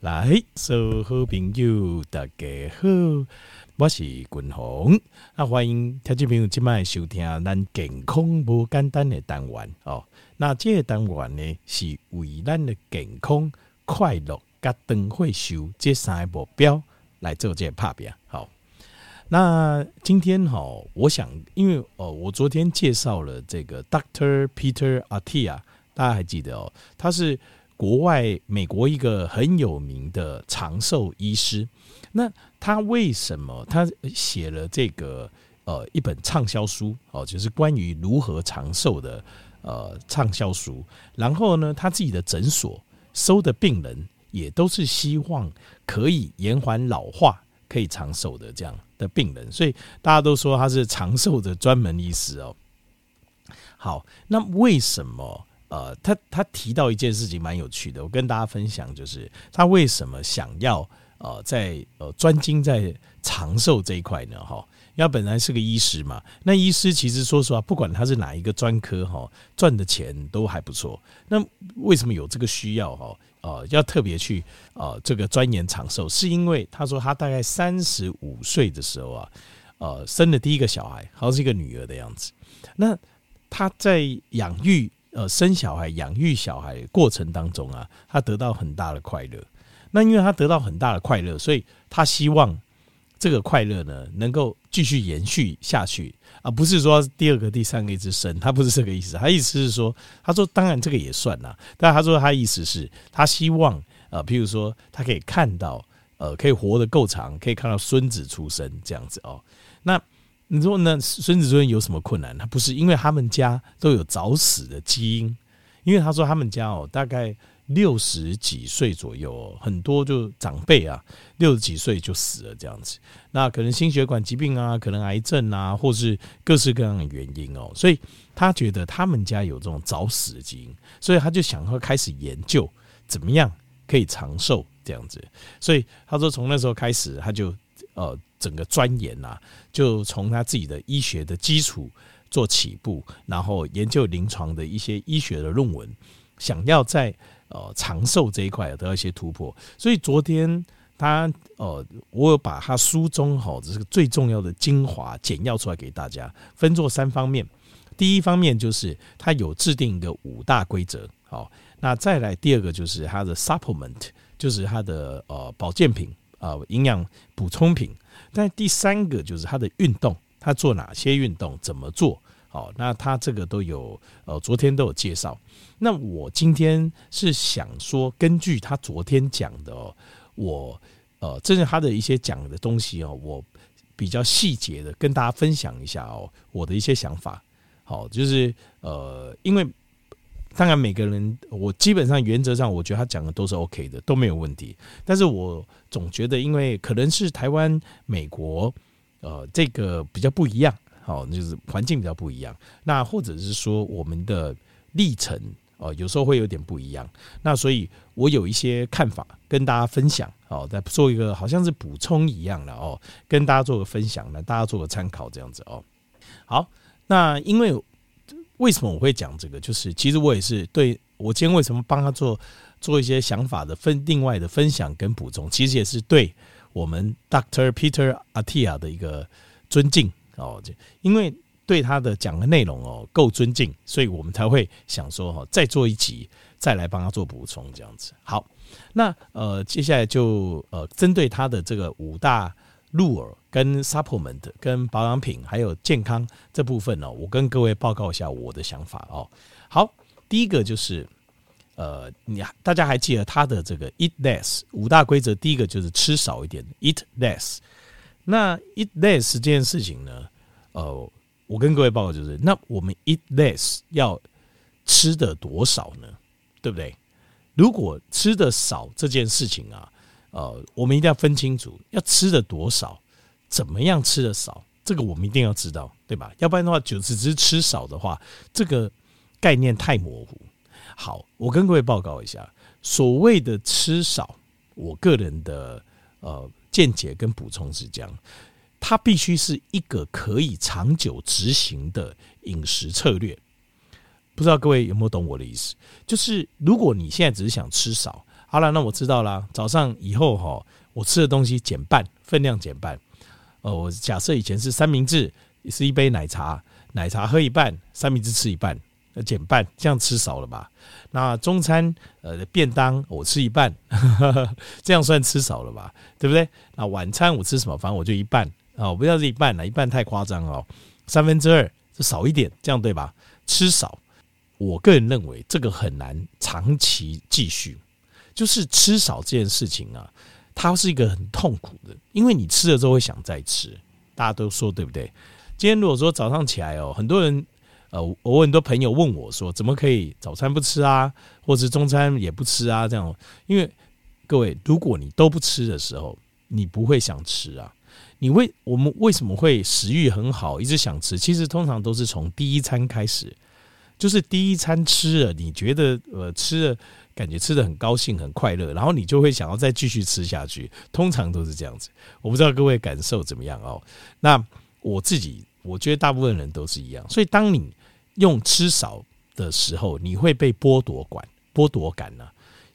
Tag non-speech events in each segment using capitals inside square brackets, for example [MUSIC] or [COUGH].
来，所有好朋友大家好，我是君宏，那欢迎听众朋友今晚收听咱健康无简单的单元哦。那这个单元呢，是为咱的健康、快乐、甲长岁寿这三个目标来做这个拍拼。好，那今天哈，我想，因为哦，我昨天介绍了这个 Doctor Peter Attia，大家还记得哦，他是。国外美国一个很有名的长寿医师，那他为什么他写了这个呃一本畅销书哦，就是关于如何长寿的呃畅销书。然后呢，他自己的诊所收的病人也都是希望可以延缓老化、可以长寿的这样的病人，所以大家都说他是长寿的专门医师哦。好，那为什么？呃，他他提到一件事情蛮有趣的，我跟大家分享，就是他为什么想要呃在呃专精在长寿这一块呢？哈，因为本来是个医师嘛，那医师其实说实话，不管他是哪一个专科哈，赚的钱都还不错。那为什么有这个需要哈？呃，要特别去呃这个钻研长寿，是因为他说他大概三十五岁的时候啊，呃，生了第一个小孩，好像是一个女儿的样子。那他在养育。呃，生小孩、养育小孩过程当中啊，他得到很大的快乐。那因为他得到很大的快乐，所以他希望这个快乐呢能够继续延续下去，而不是说第二个、第三个一直生。他不是这个意思，他意思是说，他说当然这个也算呐，但他说他意思是，他希望呃，譬如说他可以看到呃，可以活得够长，可以看到孙子出生这样子哦。那。你说那孙子孙有什么困难？他不是因为他们家都有早死的基因，因为他说他们家哦，大概六十几岁左右，很多就长辈啊，六十几岁就死了这样子。那可能心血管疾病啊，可能癌症啊，或是各式各样的原因哦，所以他觉得他们家有这种早死的基因，所以他就想要开始研究怎么样可以长寿这样子。所以他说从那时候开始，他就呃。整个钻研呐，就从他自己的医学的基础做起步，然后研究临床的一些医学的论文，想要在呃长寿这一块得到一些突破。所以昨天他呃，我有把他书中哈这个最重要的精华简要出来给大家，分作三方面。第一方面就是他有制定一个五大规则，好，那再来第二个就是他的 supplement，就是他的呃保健品啊营养补充品。但第三个就是他的运动，他做哪些运动，怎么做？好，那他这个都有，呃，昨天都有介绍。那我今天是想说，根据他昨天讲的，我呃，这是他的一些讲的东西哦，我比较细节的跟大家分享一下哦，我的一些想法。好，就是呃，因为。当然，每个人我基本上原则上，我觉得他讲的都是 OK 的，都没有问题。但是我总觉得，因为可能是台湾、美国，呃，这个比较不一样，好，就是环境比较不一样。那或者是说，我们的历程，哦，有时候会有点不一样。那所以我有一些看法跟大家分享，哦，再做一个好像是补充一样的哦，跟大家做个分享呢，大家做个参考这样子哦。好，那因为。为什么我会讲这个？就是其实我也是对我今天为什么帮他做做一些想法的分另外的分享跟补充，其实也是对我们 Doctor Peter Attia 的一个尊敬哦。就因为对他的讲的内容哦够尊敬，所以我们才会想说哈，再做一集再来帮他做补充这样子。好，那呃接下来就呃针对他的这个五大。入耳跟 supplement 跟保养品还有健康这部分呢，我跟各位报告一下我的想法哦。好，第一个就是，呃，你大家还记得他的这个 eat less 五大规则，第一个就是吃少一点，eat less。那 eat less 这件事情呢，呃，我跟各位报告就是，那我们 eat less 要吃的多少呢？对不对？如果吃的少这件事情啊。呃，我们一定要分清楚，要吃的多少，怎么样吃的少，这个我们一定要知道，对吧？要不然的话，就只是吃少的话，这个概念太模糊。好，我跟各位报告一下，所谓的吃少，我个人的呃见解跟补充是这样，它必须是一个可以长久执行的饮食策略。不知道各位有没有懂我的意思？就是如果你现在只是想吃少。好了，那我知道了。早上以后哈，我吃的东西减半，分量减半。呃，我假设以前是三明治，是一杯奶茶，奶茶喝一半，三明治吃一半，那减半，这样吃少了吧？那中餐呃便当我吃一半，[LAUGHS] 这样算吃少了吧？对不对？那晚餐我吃什么？反正我就一半啊，我不要是一半了，一半太夸张哦，三分之二就少一点，这样对吧？吃少，我个人认为这个很难长期继续。就是吃少这件事情啊，它是一个很痛苦的，因为你吃了之后会想再吃，大家都说对不对？今天如果说早上起来哦，很多人呃，我很多朋友问我说，怎么可以早餐不吃啊，或者中餐也不吃啊？这样，因为各位，如果你都不吃的时候，你不会想吃啊。你为我们为什么会食欲很好，一直想吃？其实通常都是从第一餐开始，就是第一餐吃了，你觉得呃吃了。感觉吃得很高兴、很快乐，然后你就会想要再继续吃下去。通常都是这样子，我不知道各位感受怎么样哦。那我自己，我觉得大部分人都是一样。所以，当你用吃少的时候，你会被剥夺感，剥夺感呢，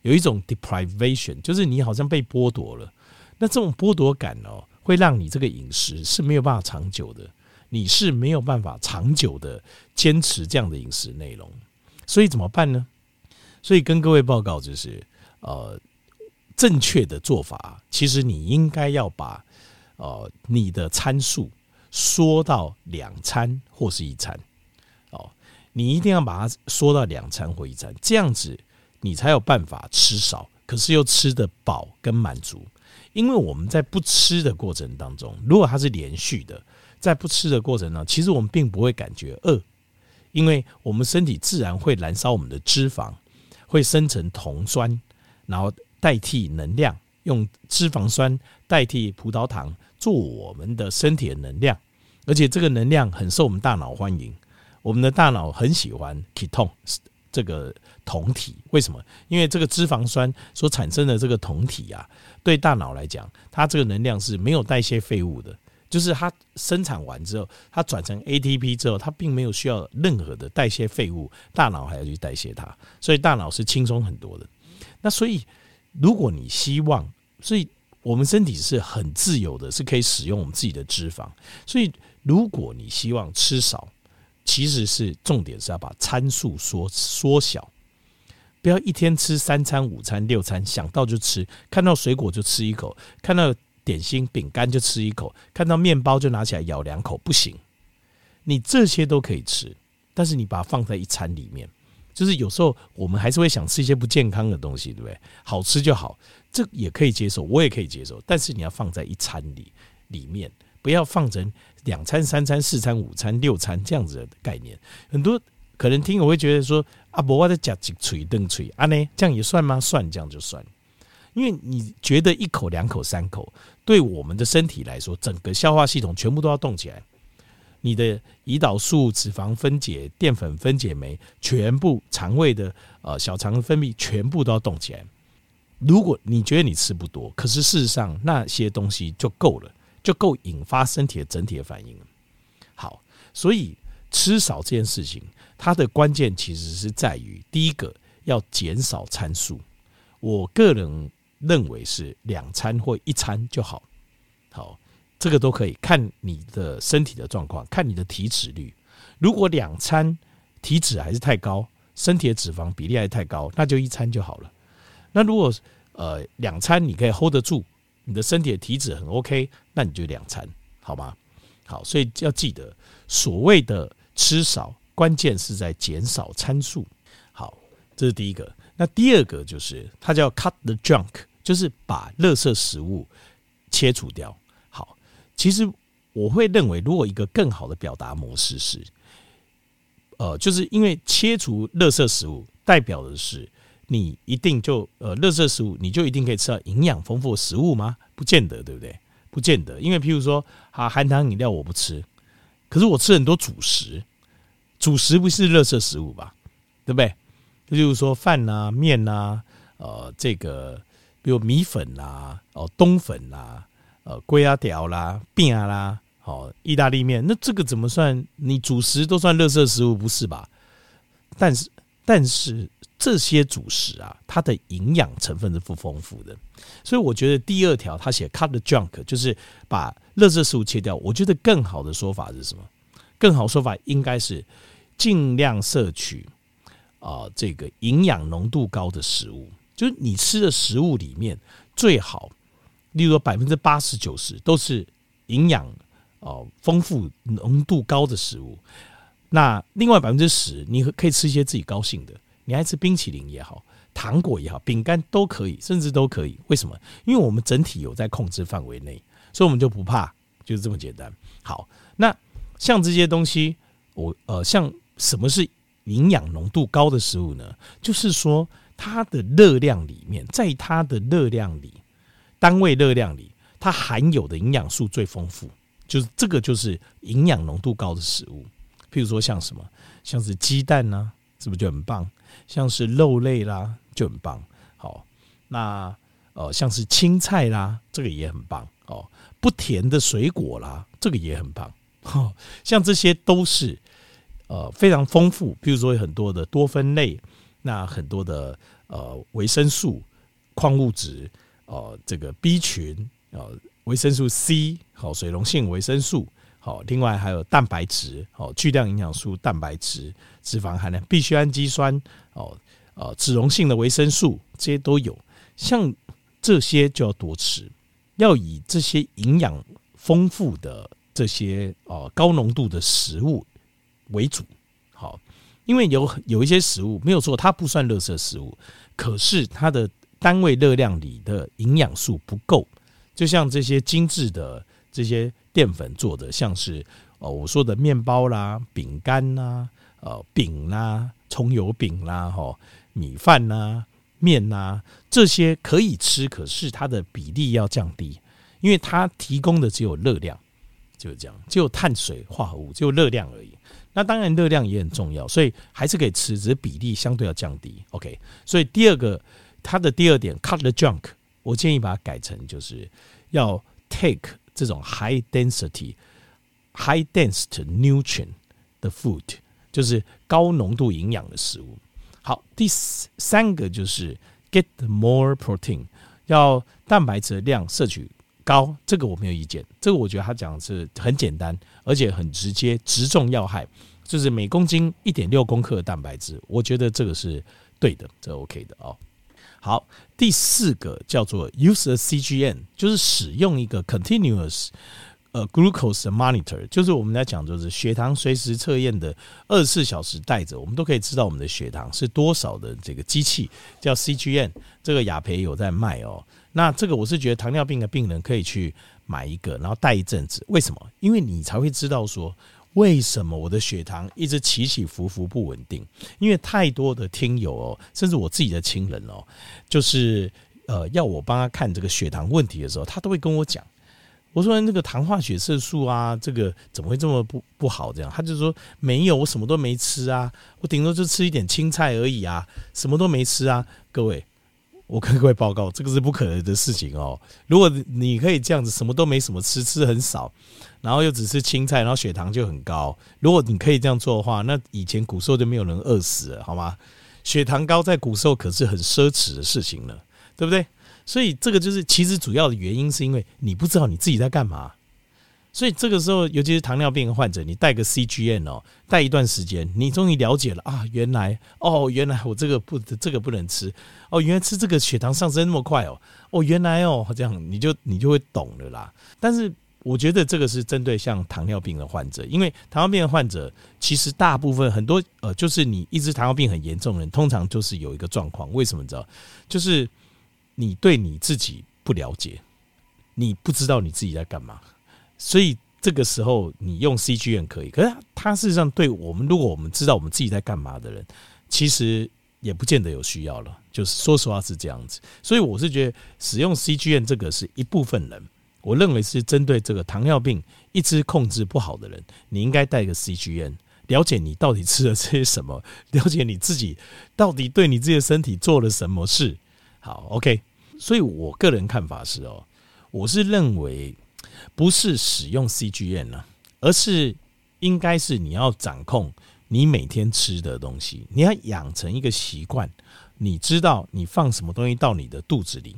有一种 deprivation，就是你好像被剥夺了。那这种剥夺感哦，会让你这个饮食是没有办法长久的，你是没有办法长久的坚持这样的饮食内容。所以怎么办呢？所以跟各位报告就是，呃，正确的做法，其实你应该要把呃你的餐数缩到两餐或是一餐，哦，你一定要把它缩到两餐或一餐，这样子你才有办法吃少，可是又吃得饱跟满足。因为我们在不吃的过程当中，如果它是连续的，在不吃的过程当中，其实我们并不会感觉饿，因为我们身体自然会燃烧我们的脂肪。会生成酮酸，然后代替能量，用脂肪酸代替葡萄糖做我们的身体的能量，而且这个能量很受我们大脑欢迎。我们的大脑很喜欢 ketone 这个酮体，为什么？因为这个脂肪酸所产生的这个酮体啊，对大脑来讲，它这个能量是没有代谢废物的。就是它生产完之后，它转成 ATP 之后，它并没有需要任何的代谢废物，大脑还要去代谢它，所以大脑是轻松很多的。那所以，如果你希望，所以我们身体是很自由的，是可以使用我们自己的脂肪。所以，如果你希望吃少，其实是重点是要把参数缩缩小，不要一天吃三餐、五餐、六餐，想到就吃，看到水果就吃一口，看到。点心、饼干就吃一口，看到面包就拿起来咬两口，不行。你这些都可以吃，但是你把它放在一餐里面，就是有时候我们还是会想吃一些不健康的东西，对不对？好吃就好，这也可以接受，我也可以接受。但是你要放在一餐里里面，不要放成两餐、三餐、四餐、五餐、六餐这样子的概念。很多可能听友会觉得说啊，不，我在讲几锤、瞪锤啊呢，这样也算吗？算，这样就算。因为你觉得一口、两口、三口，对我们的身体来说，整个消化系统全部都要动起来。你的胰岛素、脂肪分解、淀粉分解酶，全部肠胃的呃小肠分泌，全部都要动起来。如果你觉得你吃不多，可是事实上那些东西就够了，就够引发身体的整体的反应。好，所以吃少这件事情，它的关键其实是在于第一个要减少参数。我个人。认为是两餐或一餐就好，好，这个都可以看你的身体的状况，看你的体脂率。如果两餐体脂还是太高，身体的脂肪比例还太高，那就一餐就好了。那如果呃两餐你可以 hold 得住，你的身体的体脂很 OK，那你就两餐，好吗？好，所以要记得，所谓的吃少，关键是在减少餐数。好，这是第一个。那第二个就是它叫 cut the junk。就是把垃圾食物切除掉。好，其实我会认为，如果一个更好的表达模式是，呃，就是因为切除垃圾食物，代表的是你一定就呃，垃圾食物你就一定可以吃到营养丰富的食物吗？不见得，对不对？不见得，因为譬如说，啊，含糖饮料我不吃，可是我吃很多主食，主食不是垃圾食物吧？对不对？就就是说饭啊、面啊，呃，这个。比如米粉啦，哦，冬粉啦，呃，龟啊条啦，饼啊啦，好，意大利面，那这个怎么算？你主食都算垃圾食物不是吧？但是但是这些主食啊，它的营养成分是不丰富的。所以我觉得第二条他写 cut the junk，就是把垃圾食物切掉。我觉得更好的说法是什么？更好说法应该是尽量摄取啊、这个营养浓度高的食物。就是你吃的食物里面最好，例如说百分之八十九十都是营养哦丰富、浓度高的食物。那另外百分之十，你可以吃一些自己高兴的，你爱吃冰淇淋也好，糖果也好，饼干都可以，甚至都可以。为什么？因为我们整体有在控制范围内，所以我们就不怕，就是这么简单。好，那像这些东西，我呃，像什么是营养浓度高的食物呢？就是说。它的热量里面，在它的热量里，单位热量里，它含有的营养素最丰富，就是这个就是营养浓度高的食物。譬如说像什么，像是鸡蛋呐、啊，是不是就很棒？像是肉类啦，就很棒。好，那呃，像是青菜啦，这个也很棒哦。不甜的水果啦，这个也很棒。像这些都是呃非常丰富，譬如说有很多的多酚类。那很多的呃维生素、矿物质，呃这个 B 群，呃维生素 C，好水溶性维生素，好另外还有蛋白质，好巨量营养素、蛋白质、脂肪含量、必需氨基酸，哦呃脂溶性的维生素这些都有，像这些就要多吃，要以这些营养丰富的这些呃高浓度的食物为主，因为有有一些食物没有错，它不算垃圾食物，可是它的单位热量里的营养素不够。就像这些精致的这些淀粉做的，像是哦我说的面包啦、饼干啦、呃饼啦、葱油饼啦、哈米饭啦、面啦，这些可以吃，可是它的比例要降低，因为它提供的只有热量，就是这样，只有碳水化合物，只有热量而已。那当然热量也很重要，所以还是可以吃，只是比例相对要降低。OK，所以第二个它的第二点，cut the junk，我建议把它改成就是要 take 这种 high density、high density nutrient 的 food，就是高浓度营养的食物。好，第三个就是 get more protein，要蛋白质量摄取高，这个我没有意见。这个我觉得他讲的是很简单，而且很直接，直中要害。就是每公斤一点六公克的蛋白质，我觉得这个是对的，这 OK 的哦。好，第四个叫做 use a CGN，就是使用一个 continuous 呃 glucose monitor，就是我们来讲就是血糖随时测验的二十四小时带着，我们都可以知道我们的血糖是多少的这个机器叫 CGM，这个雅培有在卖哦。那这个我是觉得糖尿病的病人可以去买一个，然后带一阵子。为什么？因为你才会知道说，为什么我的血糖一直起起伏伏不稳定？因为太多的听友哦，甚至我自己的亲人哦，就是呃要我帮他看这个血糖问题的时候，他都会跟我讲，我说那个糖化血色素啊，这个怎么会这么不不好？这样他就说没有，我什么都没吃啊，我顶多就吃一点青菜而已啊，什么都没吃啊，各位。我跟各位报告，这个是不可能的事情哦。如果你可以这样子，什么都没什么吃，吃很少，然后又只吃青菜，然后血糖就很高。如果你可以这样做的话，那以前古时候就没有人饿死了，好吗？血糖高在古时候可是很奢侈的事情了，对不对？所以这个就是其实主要的原因，是因为你不知道你自己在干嘛。所以这个时候，尤其是糖尿病患者，你带个 CGN 哦，带一段时间，你终于了解了啊，原来哦，原来我这个不，这个不能吃哦，原来吃这个血糖上升那么快哦，哦，原来哦，这样你就你就会懂了啦。但是我觉得这个是针对像糖尿病的患者，因为糖尿病的患者其实大部分很多呃，就是你一直糖尿病很严重的人，通常就是有一个状况，为什么你知道？就是你对你自己不了解，你不知道你自己在干嘛。所以这个时候你用 CGN 可以，可是它事实上对我们，如果我们知道我们自己在干嘛的人，其实也不见得有需要了。就是说实话是这样子，所以我是觉得使用 CGN 这个是一部分人，我认为是针对这个糖尿病一直控制不好的人，你应该带个 CGN，了解你到底吃了些什么，了解你自己到底对你自己的身体做了什么事。好，OK，所以我个人看法是哦，我是认为。不是使用 CGM 呢，而是应该是你要掌控你每天吃的东西，你要养成一个习惯，你知道你放什么东西到你的肚子里。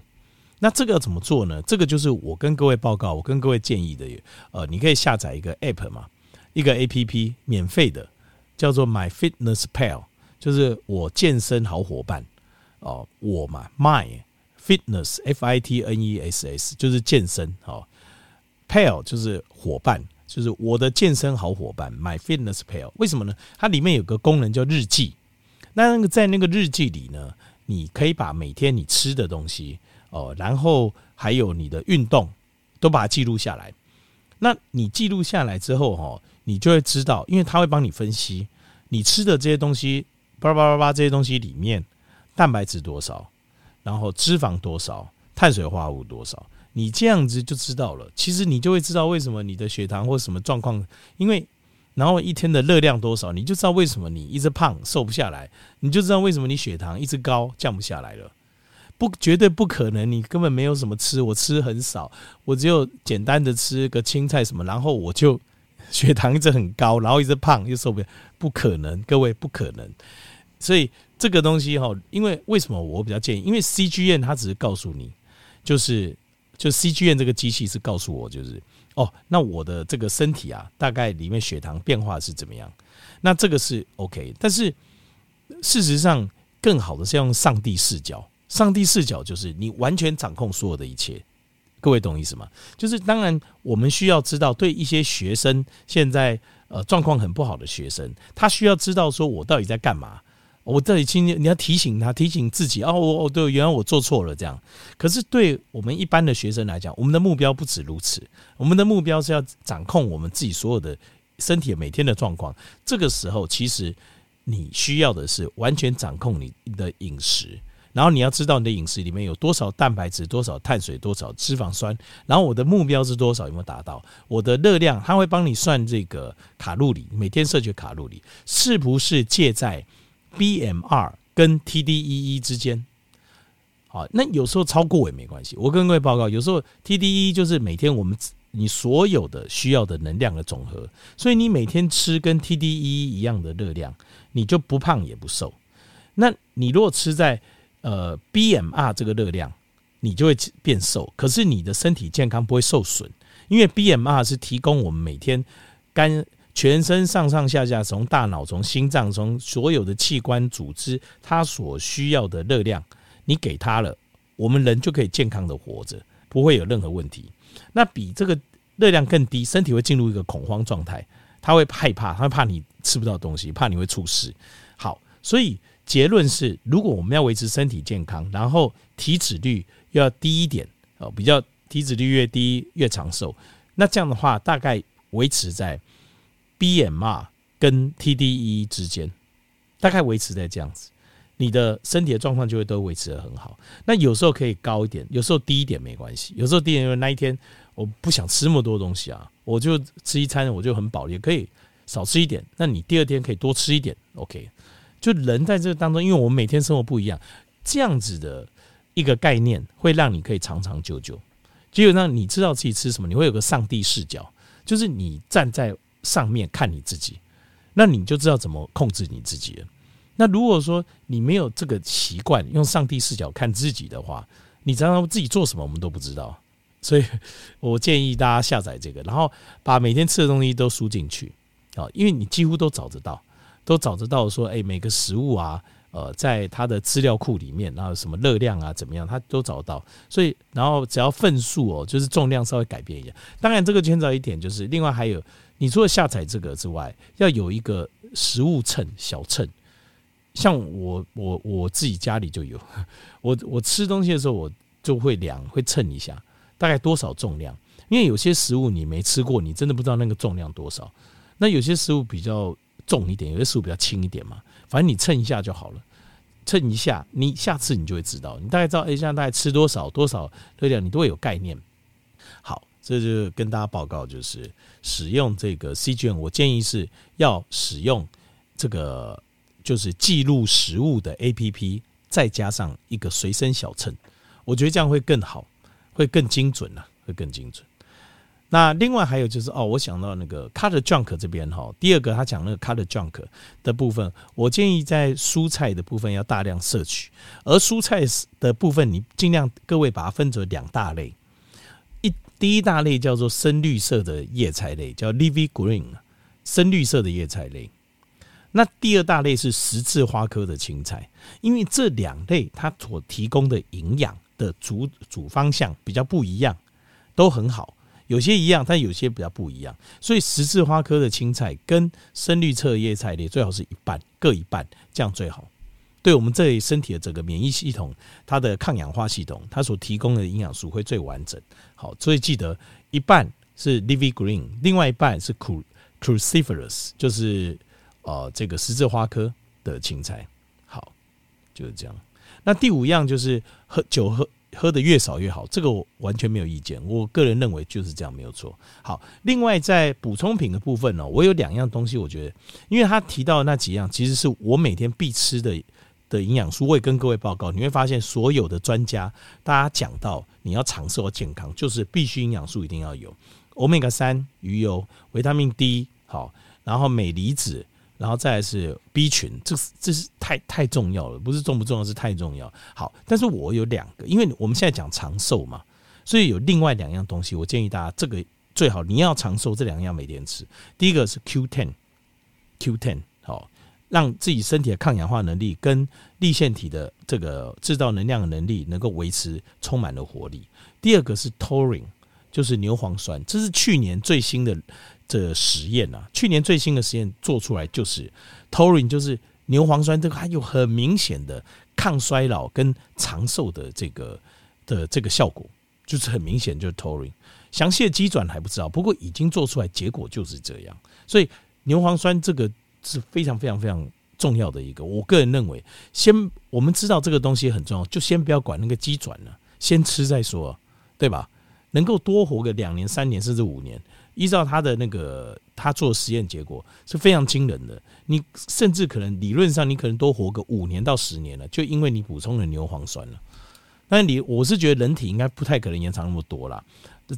那这个要怎么做呢？这个就是我跟各位报告，我跟各位建议的。呃，你可以下载一个 App 嘛，一个 APP 免费的，叫做 My Fitness Pal，就是我健身好伙伴。哦，我嘛，My Fitness F I T N E S S 就是健身。哦，Pal 就是伙伴，就是我的健身好伙伴。My Fitness Pal 为什么呢？它里面有个功能叫日记。那那个在那个日记里呢，你可以把每天你吃的东西。哦，然后还有你的运动，都把它记录下来。那你记录下来之后，哈，你就会知道，因为他会帮你分析你吃的这些东西，叭叭叭叭这些东西里面，蛋白质多少，然后脂肪多少，碳水化合物多少，你这样子就知道了。其实你就会知道为什么你的血糖或什么状况，因为然后一天的热量多少，你就知道为什么你一直胖瘦不下来，你就知道为什么你血糖一直高降不下来了。不，绝对不可能！你根本没有什么吃，我吃很少，我只有简单的吃个青菜什么，然后我就 [LAUGHS] 血糖一直很高，然后一直胖又受不了，不可能，各位不可能。所以这个东西哈，因为为什么我比较建议？因为 C G N 它只是告诉你，就是就 C G N 这个机器是告诉我，就是哦，那我的这个身体啊，大概里面血糖变化是怎么样？那这个是 OK，但是事实上更好的是要用上帝视角。上帝视角就是你完全掌控所有的一切，各位懂意思吗？就是当然我们需要知道，对一些学生现在呃状况很不好的学生，他需要知道说我到底在干嘛，我到底今天你要提醒他，提醒自己哦，我哦对，原来我做错了这样。可是对我们一般的学生来讲，我们的目标不止如此，我们的目标是要掌控我们自己所有的身体每天的状况。这个时候，其实你需要的是完全掌控你的饮食。然后你要知道你的饮食里面有多少蛋白质、多少碳水、多少脂肪酸。然后我的目标是多少？有没有达到？我的热量，它会帮你算这个卡路里，每天摄取卡路里是不是借在 BMR 跟 TDEE 之间？好，那有时候超过也没关系。我跟各位报告，有时候 TDEE 就是每天我们你所有的需要的能量的总和，所以你每天吃跟 TDEE 一样的热量，你就不胖也不瘦。那你如果吃在呃，BMR 这个热量，你就会变瘦，可是你的身体健康不会受损，因为 BMR 是提供我们每天肝全身上上下下，从大脑、从心脏、从所有的器官组织，它所需要的热量，你给它了，我们人就可以健康的活着，不会有任何问题。那比这个热量更低，身体会进入一个恐慌状态，他会害怕，他会怕你吃不到东西，怕你会出事。好，所以。结论是，如果我们要维持身体健康，然后体脂率要低一点哦，比较体脂率越低越长寿。那这样的话，大概维持在 BMR 跟 TDE 之间，大概维持在这样子，你的身体的状况就会都维持得很好。那有时候可以高一点，有时候低一点没关系。有时候低一点，因为那一天我不想吃那么多东西啊，我就吃一餐我就很饱，也可以少吃一点。那你第二天可以多吃一点，OK。就人在这当中，因为我们每天生活不一样，这样子的一个概念会让你可以长长久久。基本上你知道自己吃什么，你会有个上帝视角，就是你站在上面看你自己，那你就知道怎么控制你自己了。那如果说你没有这个习惯，用上帝视角看自己的话，你常常自己做什么我们都不知道。所以我建议大家下载这个，然后把每天吃的东西都输进去啊，因为你几乎都找得到。都找得到说，哎，每个食物啊，呃，在它的资料库里面，然后什么热量啊，怎么样，它都找得到。所以，然后只要份数哦，就是重量稍微改变一下。当然，这个牵扯一点就是，另外还有，你除了下载这个之外，要有一个食物秤小秤。像我，我我自己家里就有，[LAUGHS] 我我吃东西的时候，我就会量，会称一下，大概多少重量。因为有些食物你没吃过，你真的不知道那个重量多少。那有些食物比较。重一点，有些食物比较轻一点嘛，反正你称一下就好了，称一下，你下次你就会知道，你大概知道，哎，现在大概吃多少多少热量，你都会有概念。好，这就跟大家报告，就是使用这个 CGM，我建议是要使用这个就是记录食物的 APP，再加上一个随身小秤，我觉得这样会更好，会更精准呐，会更精准。那另外还有就是哦，我想到那个 cut junk 这边哈，第二个他讲那个 cut junk 的部分，我建议在蔬菜的部分要大量摄取，而蔬菜的部分你尽量各位把它分成两大类，第一大类叫做深绿色的叶菜类，叫 l i v y green，深绿色的叶菜类。那第二大类是十字花科的青菜，因为这两类它所提供的营养的主主方向比较不一样，都很好。有些一样，但有些比较不一样，所以十字花科的青菜跟深绿色叶菜类最好是一半，各一半，这样最好。对我们这里身体的整个免疫系统，它的抗氧化系统，它所提供的营养素会最完整。好，所以记得一半是 leafy green，另外一半是 cruciferous，就是呃这个十字花科的青菜。好，就是这样。那第五样就是喝酒喝。喝的越少越好，这个我完全没有意见。我个人认为就是这样，没有错。好，另外在补充品的部分呢，我有两样东西，我觉得，因为他提到的那几样，其实是我每天必吃的的营养素。我也跟各位报告，你会发现所有的专家，大家讲到你要长寿健康，就是必须营养素一定要有欧米伽三鱼油、维他命 D，好，然后镁离子。然后再是 B 群，这是这是太太重要了，不是重不重要，是太重要。好，但是我有两个，因为我们现在讲长寿嘛，所以有另外两样东西，我建议大家这个最好你要长寿，这两样每天吃。第一个是 Q10，Q10 好，让自己身体的抗氧化能力跟粒线体的这个制造能量的能力能够维持充满了活力。第二个是 Taurine，就是牛磺酸，这是去年最新的。这实验啊，去年最新的实验做出来就是 taurine 就是牛磺酸，这个还有很明显的抗衰老跟长寿的这个的这个效果，就是很明显就是 taurine。详细的机转还不知道，不过已经做出来，结果就是这样。所以牛磺酸这个是非常非常非常重要的一个。我个人认为，先我们知道这个东西很重要，就先不要管那个鸡转了，先吃再说，对吧？能够多活个两年、三年甚至五年。依照他的那个他做实验结果是非常惊人的，你甚至可能理论上你可能多活个五年到十年了，就因为你补充了牛磺酸了。但你我是觉得人体应该不太可能延长那么多啦，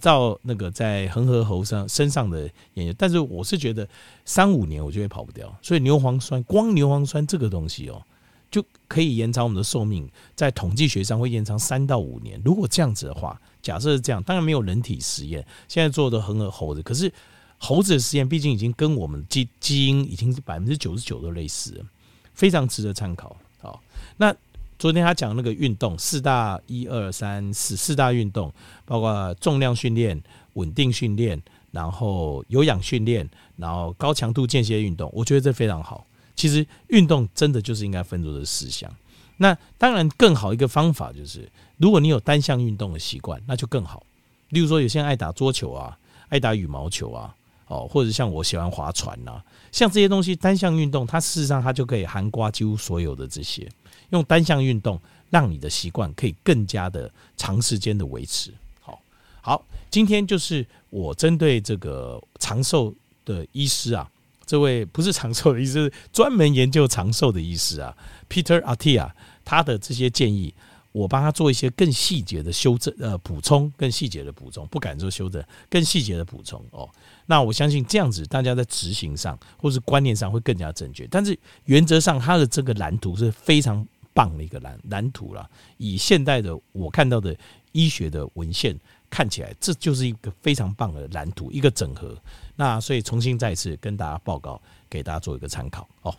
照那个在恒河猴上身上的研究，但是我是觉得三五年我就会跑不掉。所以牛磺酸光牛磺酸这个东西哦，就可以延长我们的寿命，在统计学上会延长三到五年。如果这样子的话。假设是这样，当然没有人体实验，现在做的恒河猴子，可是猴子的实验毕竟已经跟我们基基因已经是百分之九十九都类似了，非常值得参考。好，那昨天他讲那个运动四大一二三四四大运动，包括重量训练、稳定训练，然后有氧训练，然后高强度间歇运动，我觉得这非常好。其实运动真的就是应该分作这四项。那当然更好一个方法就是。如果你有单项运动的习惯，那就更好。例如说，有些人爱打桌球啊，爱打羽毛球啊，哦，或者像我喜欢划船呐，像这些东西单项运动，它事实上它就可以涵盖几乎所有的这些。用单项运动让你的习惯可以更加的长时间的维持。好，好，今天就是我针对这个长寿的医师啊，这位不是长寿的医师，专门研究长寿的医师啊，Peter Atia 他的这些建议。我帮他做一些更细节的修正，呃，补充更细节的补充，不敢说修正，更细节的补充哦。那我相信这样子，大家在执行上或是观念上会更加正确。但是原则上，他的这个蓝图是非常棒的一个蓝蓝图了。以现代的我看到的医学的文献看起来，这就是一个非常棒的蓝图，一个整合。那所以重新再次跟大家报告，给大家做一个参考哦。